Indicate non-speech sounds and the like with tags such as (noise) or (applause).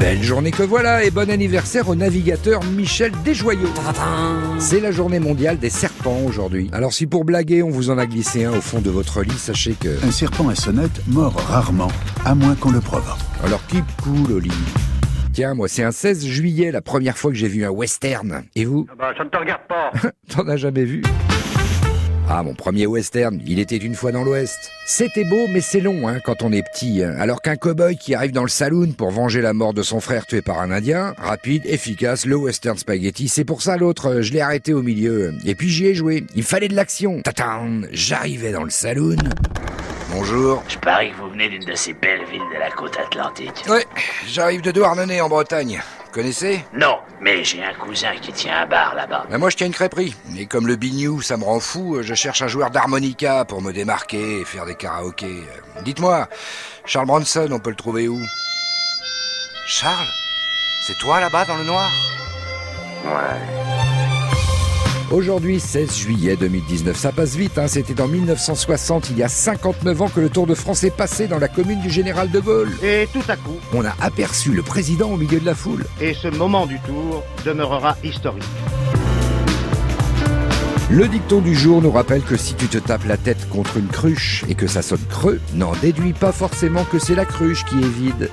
Belle journée que voilà et bon anniversaire au navigateur Michel Desjoyaux. C'est la journée mondiale des serpents aujourd'hui. Alors si pour blaguer on vous en a glissé un au fond de votre lit, sachez que... Un serpent à sonnette mord rarement, à moins qu'on le provoque. Alors keep cool au lit? Tiens, moi c'est un 16 juillet la première fois que j'ai vu un western. Et vous? Ah bah, ça ne te regarde pas. (laughs) T'en as jamais vu? Ah, mon premier western, il était une fois dans l'Ouest. C'était beau, mais c'est long, hein, quand on est petit. hein. Alors qu'un cow-boy qui arrive dans le saloon pour venger la mort de son frère tué par un Indien, rapide, efficace, le western spaghetti, c'est pour ça l'autre, euh, je l'ai arrêté au milieu. Et puis j'y ai joué. Il fallait de l'action. Tatam J'arrivais dans le saloon. Bonjour. Je parie que vous venez d'une de ces belles villes de la côte atlantique. Ouais, j'arrive de Douarnenez en Bretagne. Connaissez Non, mais j'ai un cousin qui tient un bar là-bas. Ben moi je tiens une crêperie. Et comme le bignou, ça me rend fou, je cherche un joueur d'harmonica pour me démarquer et faire des karaokés. Euh, Dites-moi, Charles Bronson, on peut le trouver où? Charles? C'est toi là-bas dans le noir? Ouais. Aujourd'hui, 16 juillet 2019, ça passe vite, hein. c'était en 1960, il y a 59 ans que le Tour de France est passé dans la commune du Général de Gaulle. Et tout à coup, On a aperçu le président au milieu de la foule. et ce moment du tour demeurera historique. Le dicton du jour nous rappelle que si tu te tapes la tête contre une cruche et que ça sonne creux, n'en déduis pas forcément que c'est la cruche qui est vide.